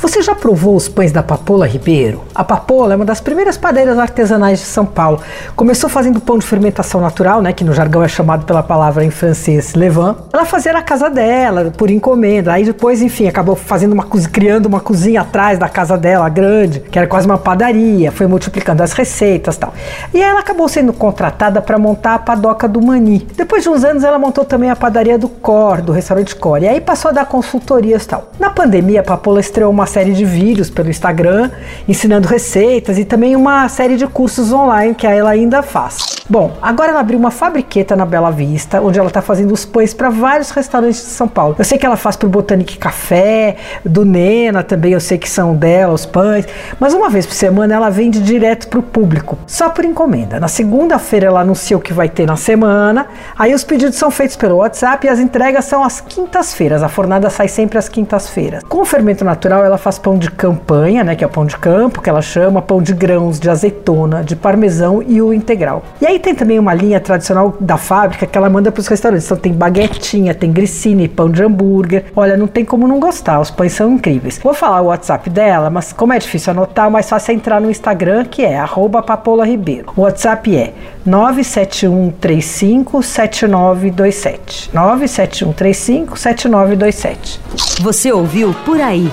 Você já provou os pães da Papola Ribeiro? A Papola é uma das primeiras padeiras artesanais de São Paulo. Começou fazendo pão de fermentação natural, né, que no jargão é chamado pela palavra em francês levain. Ela fazia na casa dela, por encomenda. Aí depois, enfim, acabou fazendo uma criando uma cozinha atrás da casa dela, grande, que era quase uma padaria. Foi multiplicando as receitas, tal. E ela acabou sendo contratada para montar a padoca do Mani. Depois de uns anos, ela montou também a padaria do Cor, do restaurante Cor. E aí passou a dar consultorias, tal. Na pandemia, a Papola estreou uma série de vídeos pelo Instagram ensinando receitas e também uma série de cursos online que ela ainda faz. Bom, agora ela abriu uma fabriqueta na Bela Vista, onde ela está fazendo os pães para vários restaurantes de São Paulo. Eu sei que ela faz para o Botanic Café, do Nena também, eu sei que são dela os pães, mas uma vez por semana ela vende direto para o público, só por encomenda. Na segunda-feira ela anuncia o que vai ter na semana, aí os pedidos são feitos pelo WhatsApp e as entregas são às quintas-feiras. A fornada sai sempre às quintas-feiras. Com o fermento natural, ela faz pão de campanha, né, que é o pão de campo, que ela chama, pão de grãos, de azeitona, de parmesão e o integral. E aí tem também uma linha tradicional da fábrica que ela manda para os restaurantes. Então tem baguetinha, tem grissini, pão de hambúrguer. Olha, não tem como não gostar, os pães são incríveis. Vou falar o WhatsApp dela, mas como é difícil anotar, o mais fácil é entrar no Instagram, que é Papola Ribeiro. O WhatsApp é 971357927. 971357927. Você ouviu Por Aí.